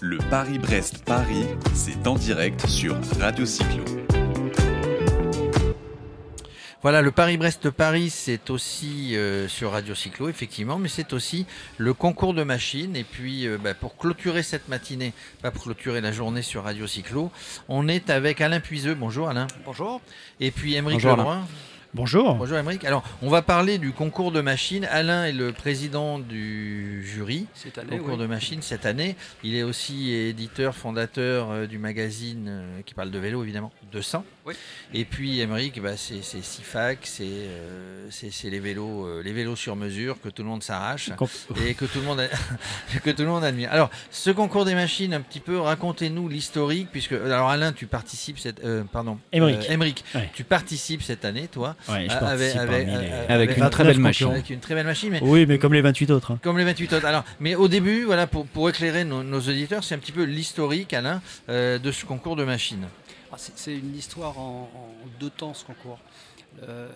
Le Paris-Brest-Paris, c'est en direct sur Radio Cyclo. Voilà, le Paris-Brest-Paris, c'est aussi euh, sur Radio Cyclo, effectivement, mais c'est aussi le concours de machines. Et puis, euh, bah, pour clôturer cette matinée, pas pour clôturer la journée sur Radio Cyclo, on est avec Alain Puiseux. Bonjour Alain. Bonjour. Et puis Émeric Bonjour, Lebrun. Bonjour. Bonjour Émeric. Alors, on va parler du concours de machines. Alain est le président du jury. Cette année, Concours oui. de machines cette année. Il est aussi éditeur, fondateur euh, du magazine euh, qui parle de vélo, évidemment, 200. Oui. Et puis Émeric, bah, c'est SIFAC, c'est euh, les vélos, euh, les vélos sur mesure que tout le monde s'arrache et que tout le monde a- que tout le monde admire. Alors, ce concours des machines, un petit peu, racontez-nous l'historique, puisque alors Alain, tu participes cette, euh, pardon, Émeric. euh, Émeric, Ouais. tu participes cette année, toi, Ouais, je avec- participe avec- parmi les- euh, Avec une 29 très belle machine. concurrents. avec une très belle machine, mais Oui, mais comme les 28 autres. hein. comme les 28 autres. Alors, mais au début, voilà, pour, pour éclairer nos, nos auditeurs, c'est un petit peu l'historique, Alain, euh, de ce concours de machines. Ah, c'est- une histoire en, en deux temps ce concours. Euh,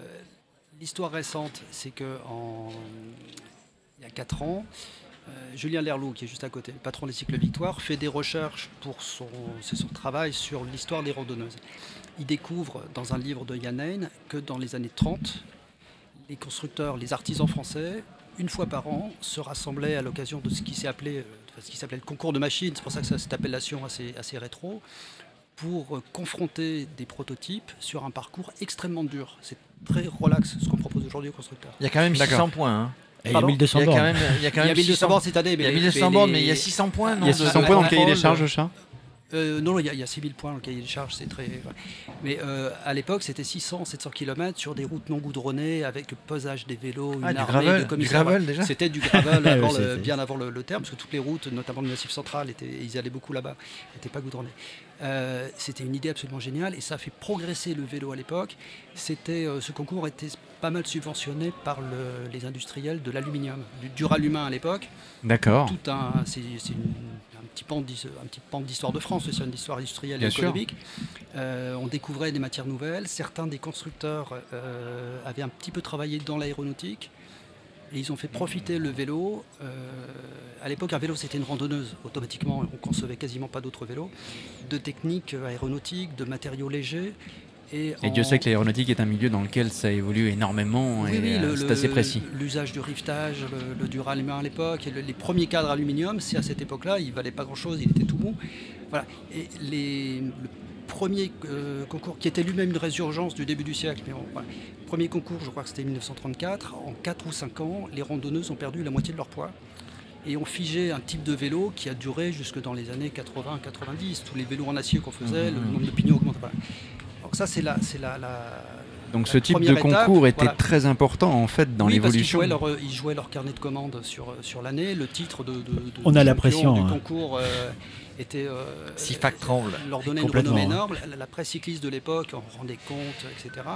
L'histoire récente, c'est que en, il y a 4 ans, euh, Julien Lerlou, qui est juste à côté, le patron des cycles Victoire, fait des recherches pour son, c'est son travail sur l'histoire des randonneuses. Il découvre dans un livre de Yann Hein que dans les années 30, les constructeurs, les artisans français, une fois par an, se rassemblaient à l'occasion de ce qui s'est appelé, euh, enfin, ce qui s'appelait le concours de machines. C'est pour ça que ça, cette appellation assez, assez rétro, pour euh, confronter des prototypes sur un parcours extrêmement dur. C'est très relax ce qu'on propose aujourd'hui aux constructeurs. Il y a quand même D'accord. 600 points. hein. Il y a Pardon 1200 Il y a bornes. quand même, il y a quand Il y a même 1200 bornes cette année, Il y a mais, 1200 mais bornes, mais il y a 600 points. non, Il y a de- 600 de points dans le cahier des de- charges, chat Euh, non, il y, y a 6000 points dans le cahier des charges, c'est très. Mais euh, à l'époque, c'était 600, 700 km sur des routes non goudronnées avec pesage des vélos, une Ah, armée gravel, de du commissaires. gravel déjà C'était du gravel avant le- bien avant le, le terme, parce que toutes les routes, notamment le Massif central, étaient, ils allaient beaucoup là-bas, n'étaient pas goudronnées. Euh, c'était une idée absolument géniale et ça a fait progresser le vélo à l'époque. C'était, euh, ce concours était pas mal subventionné par le- les industriels de l'aluminium, du duralumin à l'époque. D'accord. Tout un, c'est, une- un petit pan d'his- un petit pan d'histoire de France, c'est une histoire industrielle et économique. Euh, on découvrait des matières nouvelles. Certains des constructeurs euh, avaient un petit peu travaillé dans l'aéronautique. Et ils ont fait profiter le vélo. euh, à l'époque, un vélo, c'était une randonneuse. Automatiquement, on concevait quasiment pas d'autres vélos. De techniques aéronautiques, de matériaux légers. Et, Et Dieu sait que l'aéronautique est un milieu dans lequel ça évolue énormément oui, et oui, euh, c'est assez précis. L'usage du rivetage, le, le à l'époque, le- les premiers cadres aluminium, c'est à cette époque-là, il valait pas grand-chose, il était tout mou. Voilà. Et les, le premier euh, concours, qui était lui-même une résurgence du début du siècle, mais bon, voilà. premier concours, je crois que c'était 1934, en 4 ou 5 ans, les randonneuses ont perdu la moitié de leur poids. Et ont figé un type de vélo qui a duré jusque dans les années 80-90. Tous les vélos en acier qu'on faisait, le Mhm. nombre de pignons augmentait. Donc ça, c'est la, c'est la, la- Donc la ce type de étape, concours était voilà. très important en fait dans oui, parce qu'ils l'évolution. jouaient, leur, ils jouaient leur carnet de commandes sur, sur l'année. Le titre de, de- de On a la pression, du hein. concours euh, était. euh, Si fac tremble. leur donnait une Complètement, renommée énorme. La, la presse cycliste de l'époque en rendait compte, etc.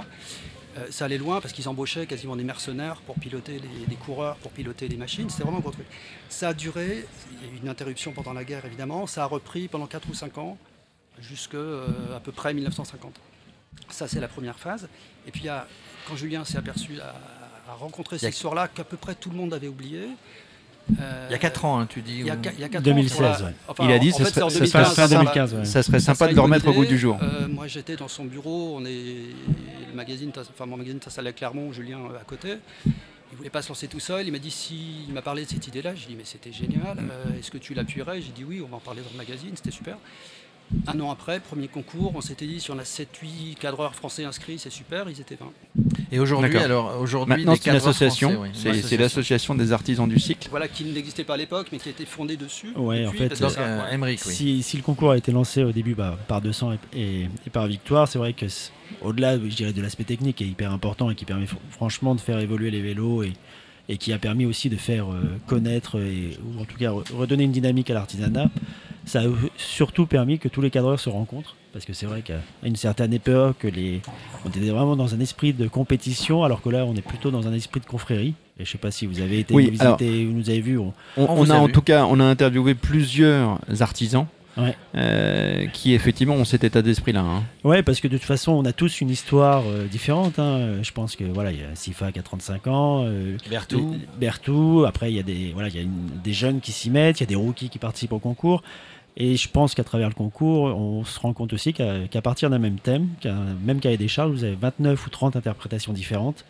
Euh, ça allait loin parce qu'ils embauchaient quasiment des mercenaires pour piloter les, des coureurs, pour piloter les machines. C'était vraiment un gros truc. Ça a duré, il y a eu une interruption pendant la guerre évidemment, ça a repris pendant 4 ou 5 ans, jusque euh, à peu près 1950. Ça, c'est la première phase. Et puis, il y a- quand Julien s'est aperçu, à, à rencontrer cette histoire-là qu'à peu près tout le monde avait oublié. euh, Il y a 4 ans, hein, tu dis. Il y a, ou- qua- il y a quatre ans, 2016, sur la- ouais. enfin, Il a dit en ça fait, serait- ça serait 2015, fin sur la- 2015, ouais. Ça serait ça sympa de le remettre au goût du jour. Euh, moi, j'étais dans son bureau. On est le magazine, enfin mon magazine à la Clermont, Julien euh, à côté. Il voulait pas se lancer tout seul. Il m'a dit si il m'a parlé de cette idée-là. J'ai dit mais c'était génial. Euh, Est-ce que tu l'appuierais? J'ai dit oui. On va en parler dans le magazine. C'était super. Un an après, premier concours, on s'était dit si on a 7-8 cadreurs français inscrits, c'est super. Ils étaient 20. Et aujourd'hui, alors aujourd'hui, c'est une association, oui, c'est l'association des artisans du cycle. Voilà qui n'existait pas à l'époque, mais qui a été fondée dessus. Ouais, en fait, ça- euh, oui. Si, si le concours a été lancé au début bah, par 200 et, et- et par Victoire, c'est vrai que au-delà, je dirais, de l'aspect technique qui est hyper important et qui permet fr- franchement de faire évoluer les vélos et, et qui a permis aussi de faire euh, connaître et, ou en tout cas re- redonner une dynamique à l'artisanat, ça a surtout permis que tous les cadreurs se rencontrent. Parce que c'est vrai qu'à une certaine époque, les... on était vraiment dans un esprit de compétition, alors que là, on est plutôt dans un esprit de confrérie. Et je sais pas si vous avez été Oui, nous visiter ou nous avez vu. on- On, On on vous a a en vu. tout cas, on a interviewé plusieurs artisans Ouais. euh, qui effectivement ont cet état d'esprit-là. hein. Ouais, parce que de toute façon, on a tous une histoire euh, différente. hein. Je pense que voilà, il y a Sifa qui a 35 ans, euh. Berthoud. Après, il y a des voilà, il y a une- des jeunes qui s'y mettent, il y a des rookies qui participent au concours. Et je pense qu'à travers le concours, on se rend compte aussi qu'à partir d'un même thème, qu'un même cahier des charges, vous avez 29 ou 30 interprétations différentes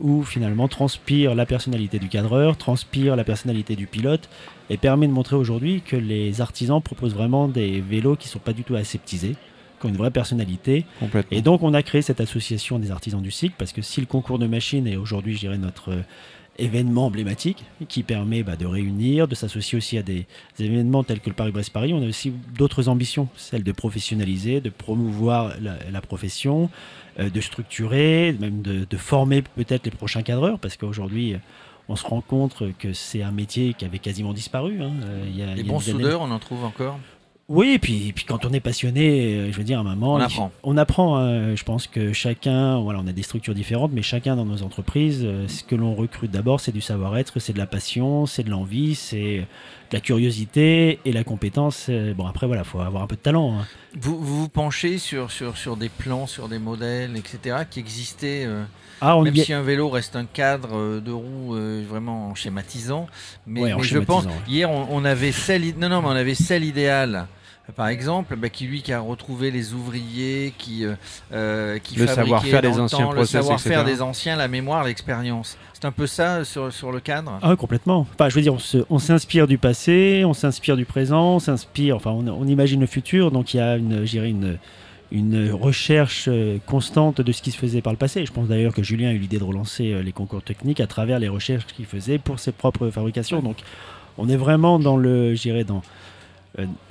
où finalement transpire la personnalité du cadreur, transpire la personnalité du pilote et permet de montrer aujourd'hui que les artisans proposent vraiment des vélos qui ne sont pas du tout aseptisés, qui ont une vraie personnalité. Et donc on a créé cette association des artisans du cycle parce que si le concours de machines est aujourd'hui, je dirais, notre événement emblématique qui permet bah, de réunir, de s'associer aussi à des, des événements tels que le Paris-Brest-Paris, on a aussi d'autres ambitions, celle de professionnaliser, de promouvoir la, la profession, euh, de structurer, même de, de former peut-être les prochains cadreurs parce qu'aujourd'hui on se rend compte que c'est un métier qui avait quasiment disparu. hein. Euh, il y a- il y Les bons soudeurs, on en trouve encore? Oui, et puis, et puis quand on est passionné, euh, je veux dire, à un moment, On apprend. on apprend. hein. Je pense que chacun, voilà, on a des structures différentes, mais chacun dans nos entreprises, euh, ce que l'on recrute d'abord, c'est du savoir-être, c'est de la passion, c'est de l'envie, c'est de la curiosité et la compétence. euh, Bon, après, voilà, faut avoir un peu de talent. hein. Vous vous, vous penchez sur, sur, sur des plans, sur des modèles, etc., qui existaient, euh, Ah, on même si un vélo reste un cadre euh, de roue euh, vraiment schématisant. Mais, Ouais, en mais je pense, ouais. hier, on, on avait celle, non, non, mais on avait celle idéale. Par exemple, bah, qui lui qui a retrouvé les ouvriers, qui euh, euh, qui Le savoir-faire des le anciens temps, le process, savoir-faire etc. des anciens, la mémoire, l'expérience. C'est un peu ça sur, sur le cadre? Ah, oui, complètement. Enfin, je veux dire, on s'inspire du passé, on s'inspire du présent, on s'inspire, enfin, on, on imagine le futur, donc il y a une, une, une recherche euh, constante de ce qui se faisait par le passé. Je pense d'ailleurs que Julien a eu l'idée de relancer euh, les concours techniques à travers les recherches qu'il faisait pour ses propres fabrications. Donc, on est vraiment dans le, je dirais, dans, euh,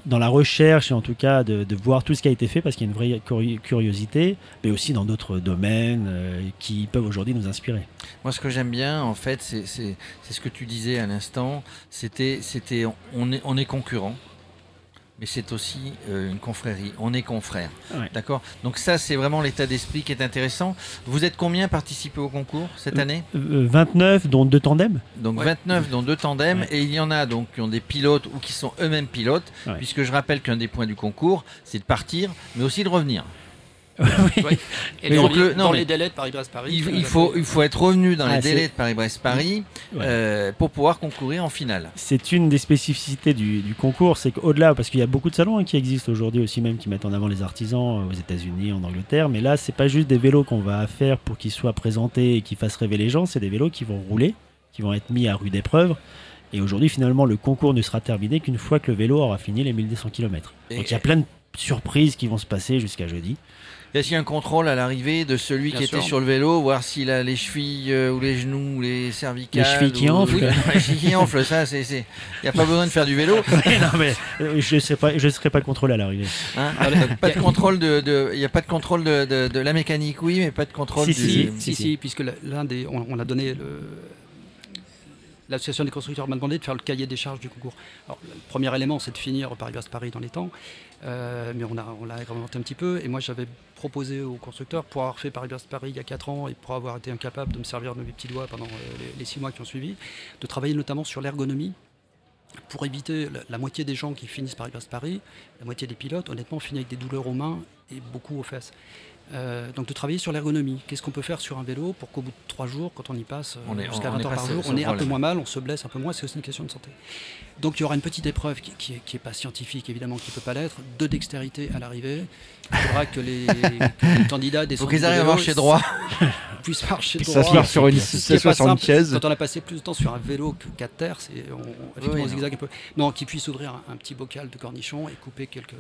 dans la recherche et en tout cas de, voir tout ce qui a été fait parce qu'il y a une vraie curi- curiosité, mais aussi dans d'autres domaines euh, qui peuvent aujourd'hui nous inspirer. Moi, ce que j'aime bien, en fait, c'est ce que tu disais à l'instant. C'était, on est, on est concurrent, mais c'est aussi euh, une confrérie. On est confrères. Ouais. D'accord? Donc ça, c'est vraiment l'état d'esprit qui est intéressant. Vous êtes combien à participer au concours cette Euh, année? Euh, 29, dont deux tandems. Donc Ouais. 29 dont deux tandems Ouais. et il y en a donc qui ont des pilotes ou qui sont eux-mêmes pilotes, Ouais. puisque je rappelle qu'un des points du concours, c'est de partir, mais aussi de revenir. Et dans, donc les, le- non, dans mais les délais de Paris-Brest-Paris. Il, faut il les faut, appeler. il faut être revenu dans Ah, les c'est- délais de Paris-Brest-Paris Ouais. euh, pour pouvoir concourir en finale. C'est une des spécificités du, du concours, c'est qu'au-delà, parce qu'il y a beaucoup de salons hein, qui existent aujourd'hui aussi, même qui mettent en avant les artisans euh, aux États-Unis, en Angleterre, mais là, c'est pas juste des vélos qu'on va faire pour qu'ils soient présentés et qu'ils fassent rêver les gens, c'est des vélos qui vont rouler, qui vont être mis à rude épreuve. Et aujourd'hui, finalement, le concours ne sera terminé qu'une fois que le vélo aura fini les 1200 km. Et- Donc il y a plein de surprises qui vont se passer jusqu'à jeudi. Est-ce qu'il y a un contrôle à l'arrivée de celui Bien qui sûr. était sur le vélo, voir s'il a les chevilles euh, ou les genoux ou les cervicales Les chevilles qui ou- enflent. Oui, les chevilles qui enflent, ça, c'est. Il n'y a pas besoin de faire du vélo. non, mais euh, je ne serai, pas- pas contrôlé à l'arrivée. hein. pas de contrôle de, il n'y a pas de contrôle de, de- de la mécanique, oui, mais pas de contrôle Si, du. si, Si, si, si, si. puisque l'un des, on, on a donné le. L'association des constructeurs m'a demandé de faire le cahier des charges du concours. Alors, le premier élément, c'est de finir Paris-Brest-Paris dans les temps, euh, mais on, on l'a agrémenté un petit peu. Et moi, j'avais proposé aux constructeurs, pour avoir fait Paris-Brest-Paris il y a 4 ans et pour avoir été incapable de me servir de mes petits doigts pendant euh, les, les 6 mois qui ont suivi, de travailler notamment sur l'ergonomie pour éviter la, moitié des gens qui finissent Paris-Brest-Paris, la moitié des pilotes, honnêtement, finissent avec des douleurs aux mains et beaucoup aux fesses. Euh, donc de travailler sur l'ergonomie. Qu'est-ce qu'on peut faire sur un vélo pour qu'au bout de 3 jours, quand on y passe euh, On est- jusqu'à on 20 est heures par jour, on est un peu moins mal, on se blesse un peu moins, c'est aussi une question de santé. Donc il y aura une petite épreuve qui, qui, est- qui est pas scientifique évidemment, qui peut pas l'être, de dextérité à l'arrivée. Il faudra que les, que les candidats Faut descendent qu'ils arrivent à marcher droit. puissent marcher droit. S'asseoir sur une, s'asseoir pas sur une chaise. Quand on a passé plus de temps sur un vélo que qu'à terre, c'est on, Oui, on non. zigzague un peu. Non, qui puisse ouvrir un, un petit bocal de cornichons et couper quelques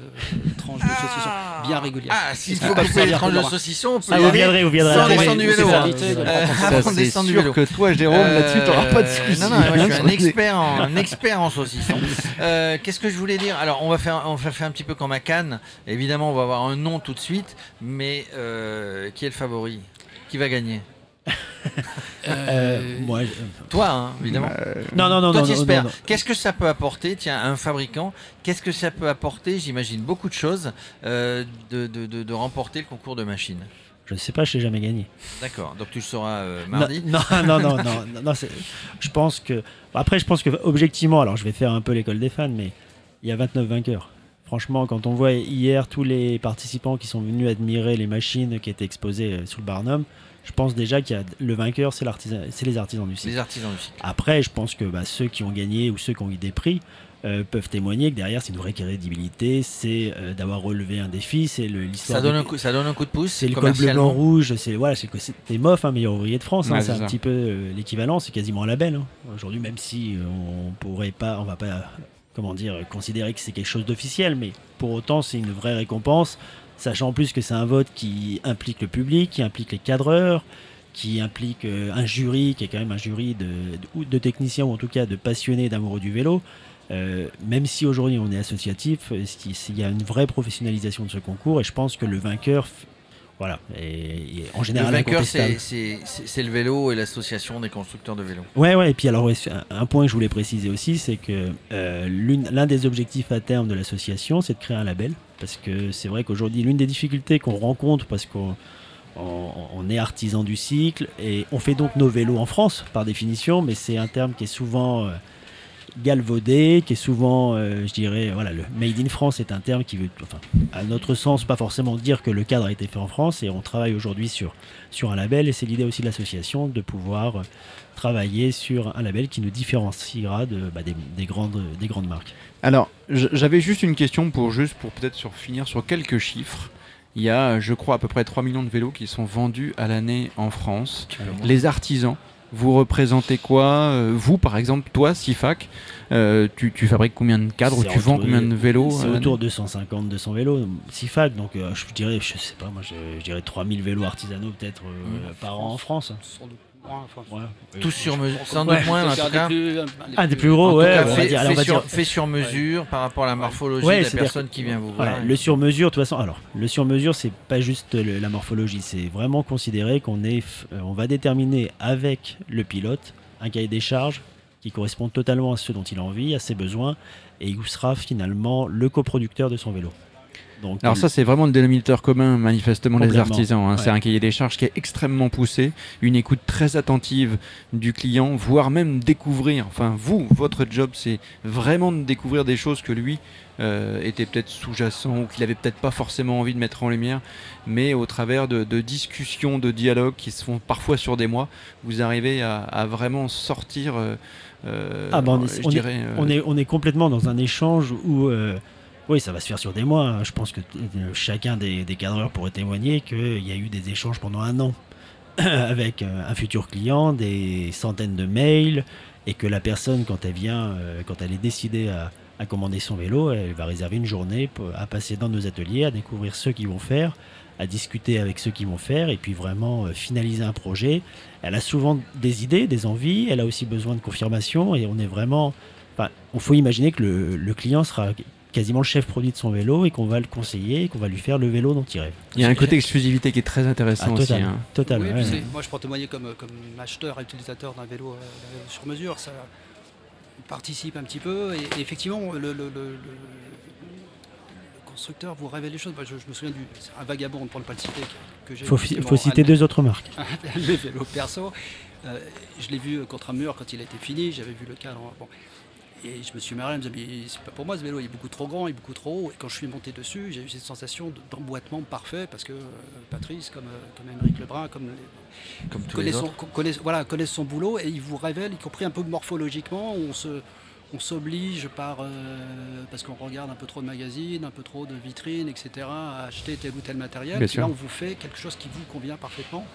tranches de saucisson bien régulières. Ah, s'il faut qu'ils couper les tranches leur- saucisson, on peut Ah, y vous aller viendrez, vous viendrez. sans descendre du c'est vélo. ça, hein. Euh, Ça, avant de c'est descendre du sûr vélo. que toi, Jérôme, là-dessus, t'auras pas de Euh, soucis. Non, non, moi, je suis un expert en, un expert en saucisson. Euh, Qu'est-ce que je voulais dire? Alors, on va, faire, on va faire un petit peu comme à Cannes. Évidemment, on va avoir un nom tout de suite, mais euh, qui est le favori? Qui va gagner? Euh, moi, je- Toi, hein, évidemment. non, non, non, Toi, non, non. Qu'est-ce que ça peut apporter, tiens, à un fabricant Qu'est-ce que ça peut apporter J'imagine beaucoup de choses euh, de, de- de- de remporter le concours de machines? Je ne sais pas, je n'ai jamais gagné. D'accord. Donc tu le sauras euh, mardi. Non, non, non, non, non, non, non, c'est- je pense que. Après, je pense que objectivement, alors je vais faire un peu l'école des fans, mais il y a 29 vainqueurs. Franchement, quand on voit hier tous les participants qui sont venus admirer les machines qui étaient exposées euh, sous le Barnum, je pense déjà qu'il y a le vainqueur, c'est l'artisan, c'est les artisans du site. Les artisans du cycle. Après, je pense que bah, ceux qui ont gagné ou ceux qui ont eu des prix, euh, peuvent témoigner que derrière c'est une vraie crédibilité, c'est euh, d'avoir relevé un défi, c'est le- l'histoire. Ça donne, de- un coup, ça donne un coup de pouce. c'est le col bleu blanc rouge, c'est voilà, c'est que c'était MOF, hein, meilleur ouvrier de France, hein, c'est c'est un petit peu euh, l'équivalent, c'est quasiment un label. hein. Aujourd'hui, même si on pourrait pas, on va pas, comment dire, considérer que c'est quelque chose d'officiel, mais pour autant c'est une vraie récompense, sachant en plus que c'est un vote qui implique le public, qui implique les cadreurs, qui implique euh, un jury qui est quand même un jury de, techniciens ou en tout cas de passionnés d'amoureux du vélo. Euh, même si aujourd'hui on est associatif, euh, si- s'il y a une vraie professionnalisation de ce concours et je pense que le vainqueur, voilà, est en Le général vainqueur, incontestable. c'est- le vélo et l'association des constructeurs de vélos. Ouais, ouais, et puis alors, un- point que je voulais préciser aussi, c'est que euh, l'un des objectifs à terme de l'association, c'est de créer un label. Parce que c'est vrai qu'aujourd'hui, l'une des difficultés qu'on rencontre, parce qu'on on- on est artisan du cycle, et on fait donc nos vélos en France, par définition, mais c'est un terme qui est souvent euh, galvaudé, qui est souvent, euh, je dirais, voilà, le Made in France est un terme qui veut, enfin, à notre sens, pas forcément dire que le cadre a été fait en France, et on travaille aujourd'hui sur, sur un label, et c'est l'idée aussi de l'association de pouvoir euh, travailler sur un label qui nous différenciera de, bah, des, des grandes, des grandes marques. Alors, j'avais juste une question pour juste pour peut-être sur finir sur quelques chiffres. Il y a, je crois, à peu près 3 millions de vélos qui sont vendus à l'année en France. Les artisans, vous représentez quoi Euh, Vous, par exemple, toi, Sifac, euh, tu, tu fabriques combien de cadres tu vends combien de vélos C'est l'année autour de 150, 200 vélos, SIFAC, donc euh, je dirais, je sais pas, moi je, je dirais 3000 vélos artisanaux peut-être euh, par an en France. Sans doute moins, enfin, Ouais. Tous sur mesure, sans doute moins, en c'est tout un cas. des plus- un Ah, des plus En gros, tout ouais, cas, on va fait, dire, allez, fait on va sur, dire- fait sur mesure par rapport à la morphologie Ouais, de la personne qui vient vous voir. Voilà, le sur-mesure, de toute façon, alors, le sur-mesure, c'est pas juste le- la morphologie, c'est vraiment considérer qu'on est, f- euh, on va déterminer avec le pilote un cahier des charges qui correspond totalement à ce dont il a envie, à ses besoins, et il sera finalement le coproducteur de son vélo. Donc, Alors ça, c'est vraiment le dénominateur commun, manifestement, des artisans. hein. C'est un cahier des charges qui est extrêmement poussé, une écoute très attentive du client, voire même découvrir. Enfin, vous, votre job, c'est vraiment de découvrir des choses que lui euh, était peut-être sous-jacent ou qu'il avait peut-être pas forcément envie de mettre en lumière, mais au travers de, de discussions, de dialogues qui se font parfois sur des mois, vous arrivez à, à vraiment sortir. euh, euh, Ah, bah, on est- je on est- dirais, euh, on est, on est complètement dans un échange où, euh, oui, ça va se faire sur des mois. hein. Je pense que euh, chacun des, cadreurs pourrait témoigner qu'il y a eu des échanges pendant un an avec euh, un futur client, des centaines de mails, et que la personne, quand elle vient, euh, quand elle est décidée à, commander son vélo, elle va réserver une journée à passer dans nos ateliers, à découvrir ceux qui vont faire, à discuter avec ceux qui vont faire, et puis vraiment finaliser un projet. Elle a souvent des idées, des envies, elle a aussi besoin de confirmation, et on est vraiment... Enfin, il faut imaginer que le client sera quasiment le chef produit de son vélo et qu'on va le conseiller et qu'on va lui faire le vélo dont il rêve. Il y a un côté exclusivité qui est très intéressant Ah, aussi. total, hein. total, Oui, ouais, puis ouais. c'est- moi, je peux témoigner comme, comme acheteur et utilisateur d'un vélo, euh, d'un vélo sur mesure. Ça participe un petit peu. Et, et effectivement, le, le- le- le- le constructeur vous révèle les choses. Moi, je, je me souviens du c'est un vagabond, pour ne pas le citer, que, que j'ai Il faut, citer un- deux autres marques. un vélo perso. Euh, je l'ai vu contre un mur quand il a été fini, j'avais vu le cadre. Bon. Et je me suis marré, je me disais, mais c'est pas pour moi ce vélo, il est beaucoup trop grand, il est beaucoup trop haut. Et quand je suis monté dessus, j'ai eu cette sensation de- d'emboîtement parfait parce que euh, Patrice, comme, euh, comme Émeric Lebrun, comme Comme tous connaissent son, autres. connaissent- voilà, connaissent son boulot et il vous révèle, y compris un peu morphologiquement, où on se on s'oblige par euh, parce qu'on regarde un peu trop de magazines, un peu trop de vitrines, etc. à acheter tel ou tel matériel. Bien et là, on vous fait quelque chose qui vous convient parfaitement.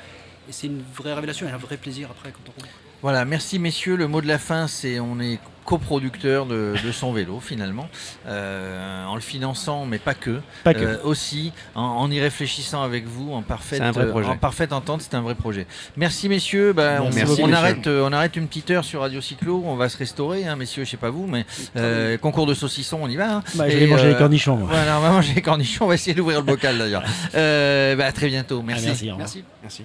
Et c'est une vraie révélation et un vrai plaisir après quand on roule. Voilà, merci messieurs. Le mot de la fin, c'est on est coproducteur de, de son vélo finalement, euh, en le finançant, mais pas que. Pas que. Euh, aussi en, en y réfléchissant avec vous en parfaite, C'est un vrai euh, projet. en parfaite entente, c'est un vrai projet. Merci messieurs, Bah, on, Merci on beaucoup, messieurs. arrête, euh, on arrête une petite heure sur Radio Cyclo, on va se restaurer, hein, messieurs, je sais pas vous, mais euh, concours de saucisson, on y va. hein. Bah, je vais manger euh, les cornichons. moi. Voilà, on va manger les cornichons, on va essayer d'ouvrir le bocal d'ailleurs. Euh, bah, à très bientôt, Ah, merci. Merci. Merci.